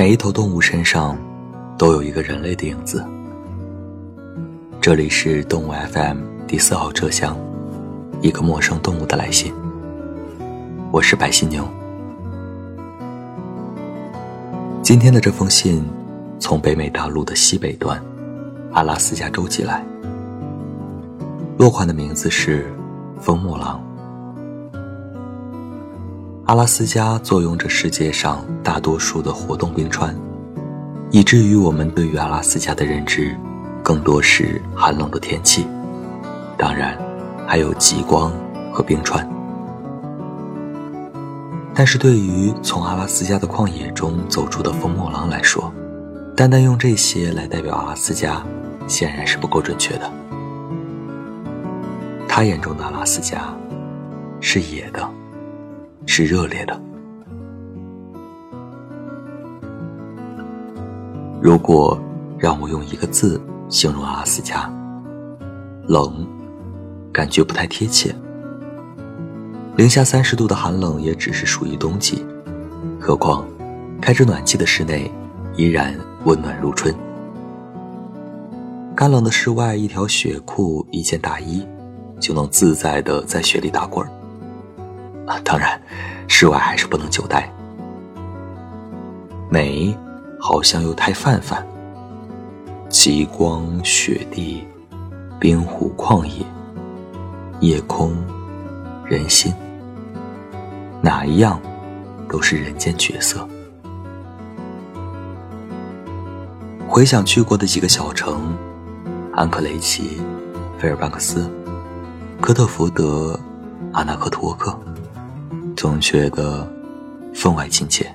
每一头动物身上都有一个人类的影子。这里是动物 FM 第四号车厢，一个陌生动物的来信。我是白犀牛。今天的这封信从北美大陆的西北端，阿拉斯加州寄来。落款的名字是风木狼。阿拉斯加坐拥着世界上大多数的活动冰川，以至于我们对于阿拉斯加的认知，更多是寒冷的天气，当然，还有极光和冰川。但是对于从阿拉斯加的旷野中走出的风木狼来说，单单用这些来代表阿拉斯加，显然是不够准确的。他眼中的阿拉斯加，是野的。是热烈的。如果让我用一个字形容阿斯加，冷，感觉不太贴切。零下三十度的寒冷也只是属于冬季，何况开着暖气的室内依然温暖如春。干冷的室外，一条雪裤、一件大衣，就能自在的在雪里打滚儿。啊当然，室外还是不能久待。美，好像又太泛泛。极光、雪地、冰湖、旷野、夜空、人心，哪一样都是人间绝色。回想去过的几个小城：安克雷奇、菲尔班克斯、科特福德、阿纳克托克。总觉得分外亲切。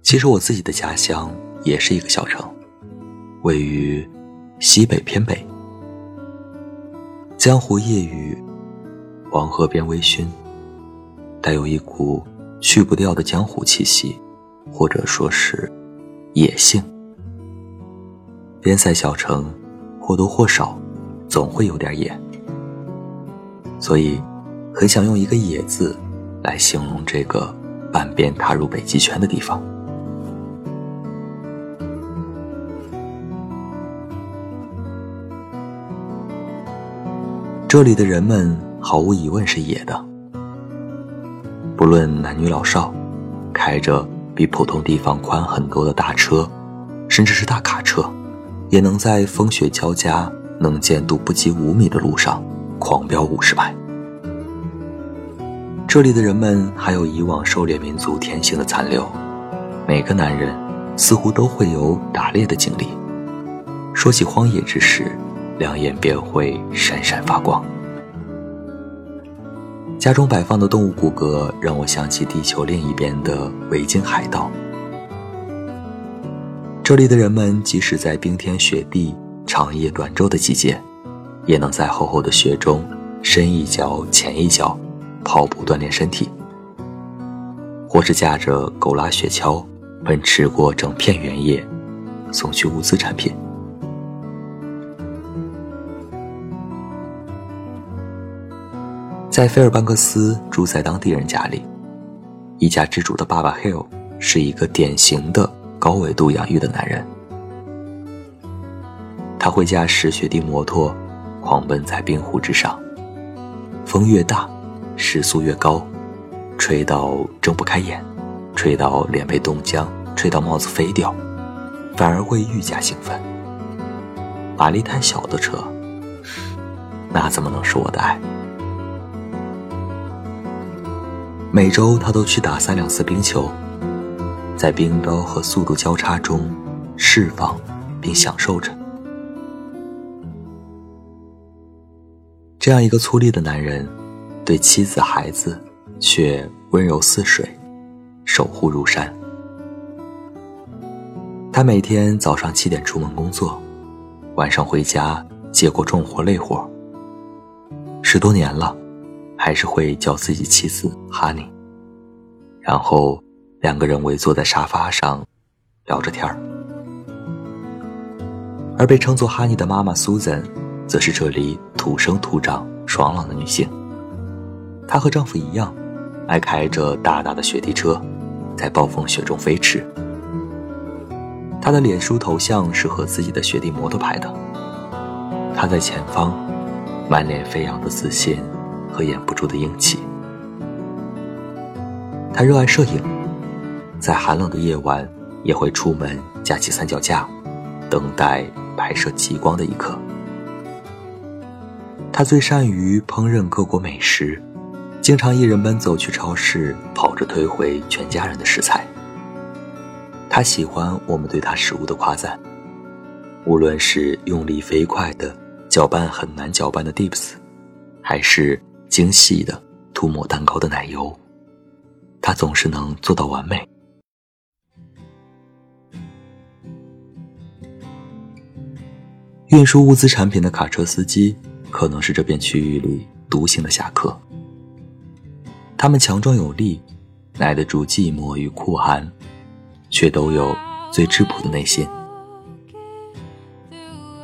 其实我自己的家乡也是一个小城，位于西北偏北。江湖夜雨，黄河边微醺，带有一股去不掉的江湖气息，或者说是野性。边塞小城或多或少总会有点野，所以。很想用一个“野”字来形容这个半边踏入北极圈的地方。这里的人们毫无疑问是野的，不论男女老少，开着比普通地方宽很多的大车，甚至是大卡车，也能在风雪交加、能见度不及五米的路上狂飙五十迈。这里的人们还有以往狩猎民族天性的残留，每个男人似乎都会有打猎的经历。说起荒野之时，两眼便会闪闪发光。家中摆放的动物骨骼让我想起地球另一边的维京海盗。这里的人们即使在冰天雪地、长夜短昼的季节，也能在厚厚的雪中深一脚浅一脚。跑步锻炼身体，或是驾着狗拉雪橇奔驰过整片原野，送去物资产品。在菲尔班克斯住在当地人家里，一家之主的爸爸 Hill 是一个典型的高纬度养育的男人。他会驾驶雪地摩托，狂奔在冰湖之上，风越大。时速越高，吹到睁不开眼，吹到脸被冻僵，吹到帽子飞掉，反而会愈加兴奋。马力太小的车，那怎么能是我的爱？每周他都去打三两次冰球，在冰刀和速度交叉中释放并享受着。这样一个粗粝的男人。对妻子孩子，却温柔似水，守护如山。他每天早上七点出门工作，晚上回家接过重活累活。十多年了，还是会叫自己妻子哈尼。然后两个人围坐在沙发上，聊着天儿。而被称作哈尼的妈妈 Susan，，则是这里土生土长、爽朗的女性。她和丈夫一样，爱开着大大的雪地车，在暴风雪中飞驰。她的脸书头像是和自己的雪地摩托拍的。她在前方，满脸飞扬的自信和掩不住的英气。她热爱摄影，在寒冷的夜晚也会出门架起三脚架，等待拍摄极光的一刻。他最善于烹饪各国美食，经常一人奔走去超市，跑着推回全家人的食材。他喜欢我们对他食物的夸赞，无论是用力飞快的搅拌很难搅拌的 dips，还是精细的涂抹蛋糕的奶油，他总是能做到完美。运输物资产品的卡车司机。可能是这片区域里独行的侠客。他们强壮有力，耐得住寂寞与酷寒，却都有最质朴的内心。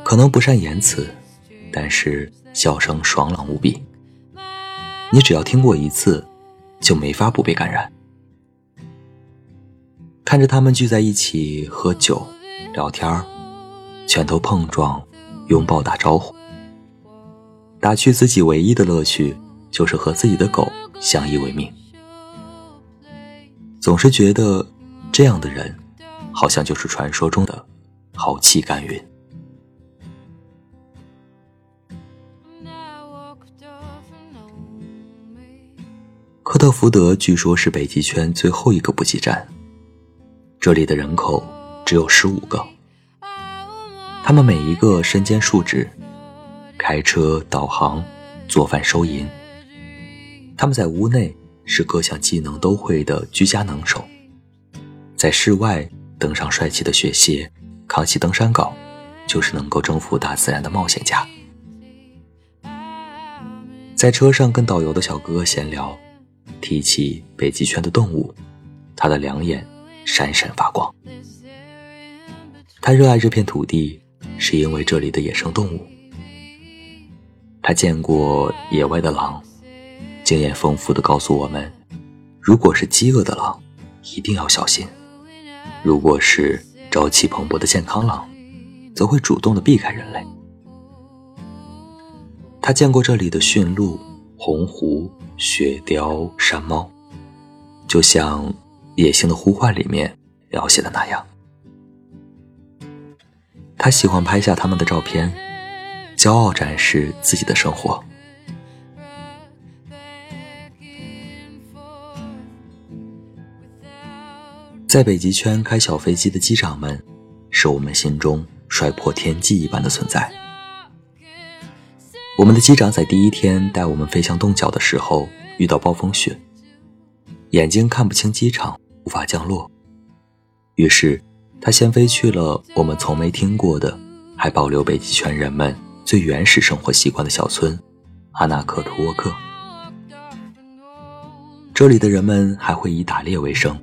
可能不善言辞，但是笑声爽朗无比。你只要听过一次，就没法不被感染。看着他们聚在一起喝酒、聊天拳头碰撞、拥抱、打招呼。打趣自己唯一的乐趣，就是和自己的狗相依为命。总是觉得，这样的人，好像就是传说中的豪气干云。科特福德据说是北极圈最后一个补给站，这里的人口只有十五个，他们每一个身兼数职。开车、导航、做饭、收银，他们在屋内是各项技能都会的居家能手，在室外登上帅气的雪鞋，扛起登山镐，就是能够征服大自然的冒险家。在车上跟导游的小哥哥闲聊，提起北极圈的动物，他的两眼闪闪发光。他热爱这片土地，是因为这里的野生动物。他见过野外的狼，经验丰富的告诉我们：如果是饥饿的狼，一定要小心；如果是朝气蓬勃的健康狼，则会主动的避开人类。他见过这里的驯鹿、红狐、雪貂、山猫，就像《野性的呼唤》里面描写的那样。他喜欢拍下他们的照片。骄傲展示自己的生活。在北极圈开小飞机的机长们，是我们心中摔破天际一般的存在。我们的机长在第一天带我们飞向洞角的时候，遇到暴风雪，眼睛看不清机场，无法降落。于是，他先飞去了我们从没听过的，还保留北极圈人们。最原始生活习惯的小村，阿纳克图沃克。这里的人们还会以打猎为生，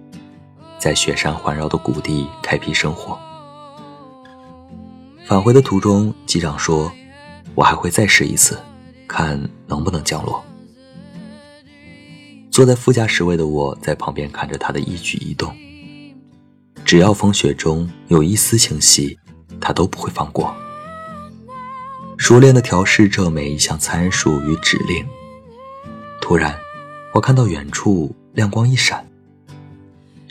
在雪山环绕的谷地开辟生活。返回的途中，机长说：“我还会再试一次，看能不能降落。”坐在副驾驶位的我在旁边看着他的一举一动，只要风雪中有一丝清晰，他都不会放过。熟练的调试着每一项参数与指令。突然，我看到远处亮光一闪，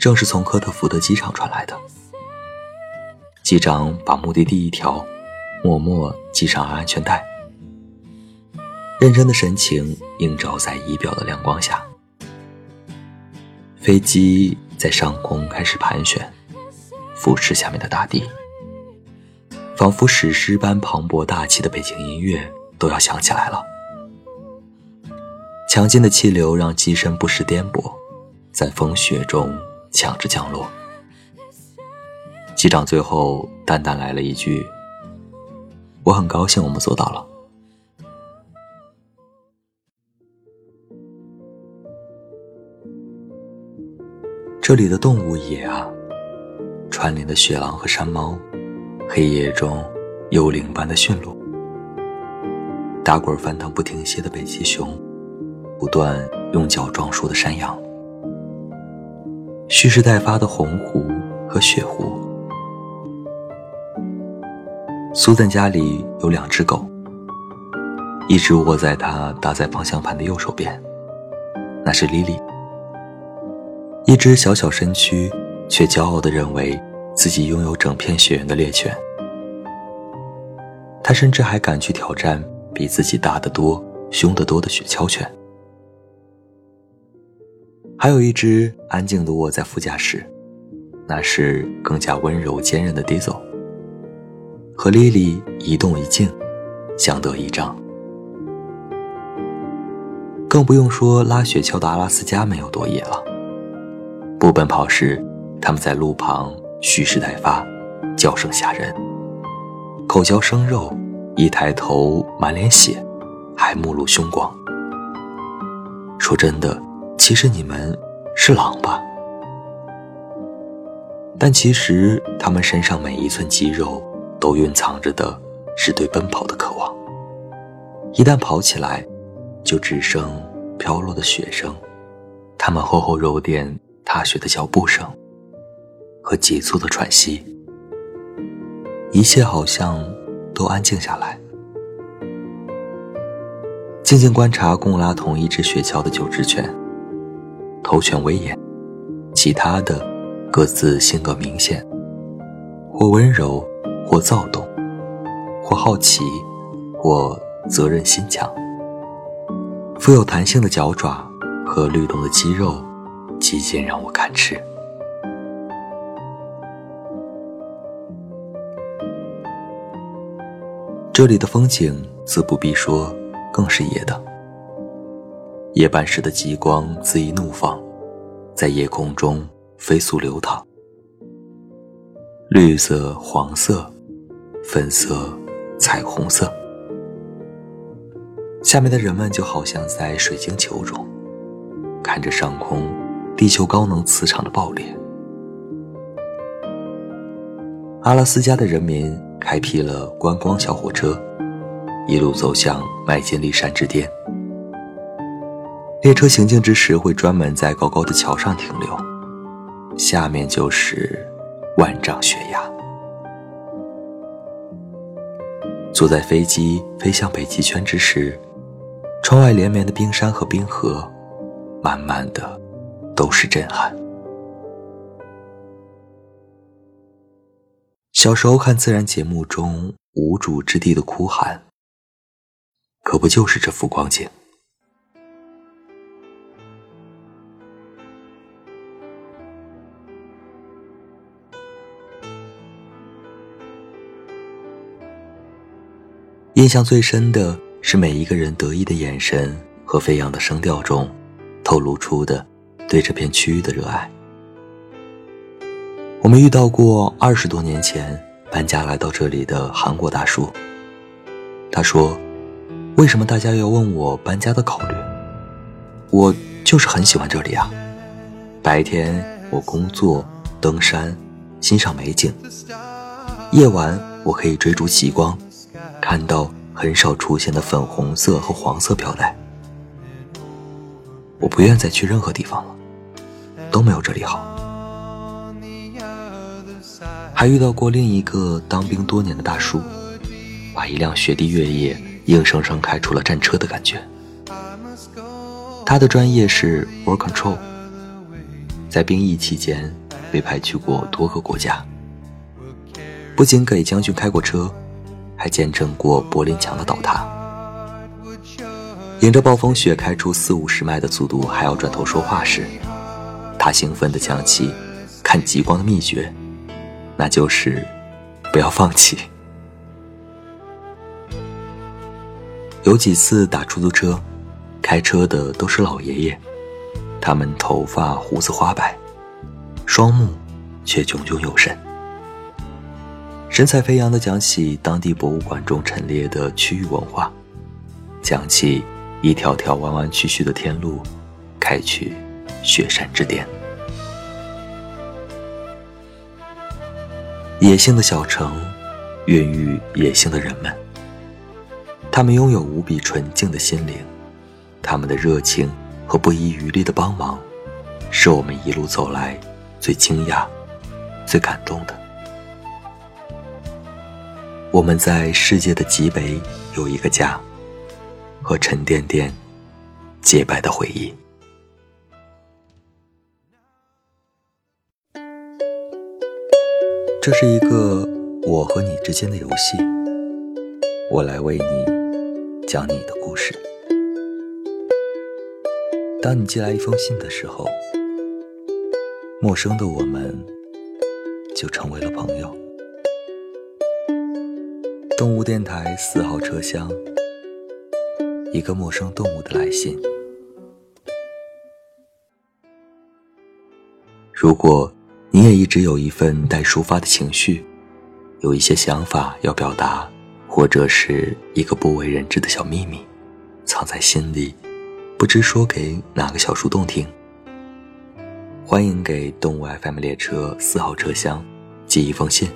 正是从科特福德机场传来的。机长把目的地一调，默默系上安全带，认真的神情映照在仪表的亮光下。飞机在上空开始盘旋，俯视下面的大地。仿佛史诗般磅礴大气的背景音乐都要响起来了。强劲的气流让机身不时颠簸，在风雪中抢着降落。机长最后淡淡来了一句：“我很高兴我们做到了。”这里的动物野啊，穿林的雪狼和山猫。黑夜中，幽灵般的驯鹿，打滚翻腾不停歇的北极熊，不断用脚撞树的山羊，蓄势待发的红狐和雪狐。苏赞家里有两只狗，一直卧在他搭在方向盘的右手边，那是莉莉。一只小小身躯却骄傲地认为自己拥有整片雪原的猎犬。他甚至还敢去挑战比自己大得多、凶得多的雪橇犬。还有一只安静地卧在副驾驶，那是更加温柔坚韧的 Diesel。和莉莉一动一静，相得益彰。更不用说拉雪橇的阿拉斯加没有多野了。不奔跑时，他们在路旁蓄势待发，叫声吓人；口嚼生肉，一抬头满脸血，还目露凶光。说真的，其实你们是狼吧？但其实他们身上每一寸肌肉。都蕴藏着的是对奔跑的渴望。一旦跑起来，就只剩飘落的雪声，他们厚厚肉垫踏雪的脚步声，和急促的喘息。一切好像都安静下来。静静观察共拉同一只雪橇的九只犬，头犬威严，其他的各自性格明显，或温柔。或躁动，或好奇，或责任心强。富有弹性的脚爪和律动的肌肉，极尽让我看痴。这里的风景自不必说，更是野的。夜半时的极光恣意怒放，在夜空中飞速流淌，绿色、黄色。粉色、彩虹色，下面的人们就好像在水晶球中，看着上空地球高能磁场的爆裂。阿拉斯加的人民开辟了观光小火车，一路走向麦金利山之巅。列车行进之时，会专门在高高的桥上停留，下面就是万丈悬崖。坐在飞机飞向北极圈之时，窗外连绵的冰山和冰河，满满的都是震撼。小时候看自然节目中无主之地的哭喊，可不就是这幅光景？印象最深的是每一个人得意的眼神和飞扬的声调中，透露出的对这片区域的热爱。我们遇到过二十多年前搬家来到这里的韩国大叔。他说：“为什么大家要问我搬家的考虑？我就是很喜欢这里啊！白天我工作、登山、欣赏美景，夜晚我可以追逐极光。”看到很少出现的粉红色和黄色飘带，我不愿再去任何地方了，都没有这里好。还遇到过另一个当兵多年的大叔，把一辆雪地越野硬生生开出了战车的感觉。他的专业是 Work Control，在兵役期间被派去过多个国家，不仅给将军开过车。还见证过柏林墙的倒塌，迎着暴风雪开出四五十迈的速度，还要转头说话时，他兴奋地讲起看极光的秘诀，那就是不要放弃。有几次打出租车，开车的都是老爷爷，他们头发胡子花白，双目却炯炯有神。神采飞扬地讲起当地博物馆中陈列的区域文化，讲起一条条弯弯曲曲的天路，开去雪山之巅。野性的小城，孕育野性的人们。他们拥有无比纯净的心灵，他们的热情和不遗余力的帮忙，是我们一路走来最惊讶、最感动的。我们在世界的极北有一个家，和沉甸甸、洁白的回忆。这是一个我和你之间的游戏，我来为你讲你的故事。当你寄来一封信的时候，陌生的我们就成为了朋友。动物电台四号车厢，一个陌生动物的来信。如果你也一直有一份待抒发的情绪，有一些想法要表达，或者是一个不为人知的小秘密，藏在心里。不知说给哪个小树洞听。欢迎给动物 FM 列车四号车厢寄一封信。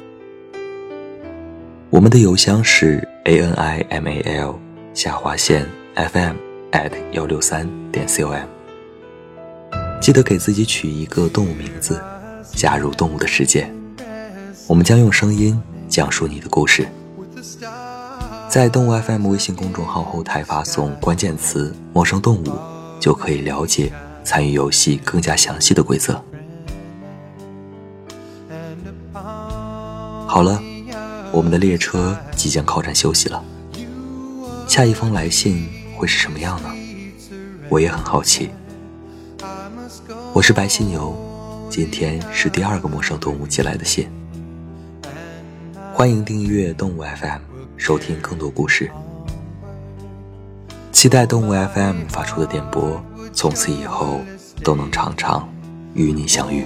我们的邮箱是 a n i m a l 下划线 f m at 幺六三点 c o m。记得给自己取一个动物名字，加入动物的世界。我们将用声音讲述你的故事。在动物 FM 微信公众号后台发送关键词“陌生动物”，就可以了解参与游戏更加详细的规则。好了，我们的列车即将靠站休息了。下一封来信会是什么样呢？我也很好奇。我是白犀牛，今天是第二个陌生动物寄来的信。欢迎订阅动物 FM。收听更多故事，期待动物 FM 发出的电波，从此以后都能常常与你相遇。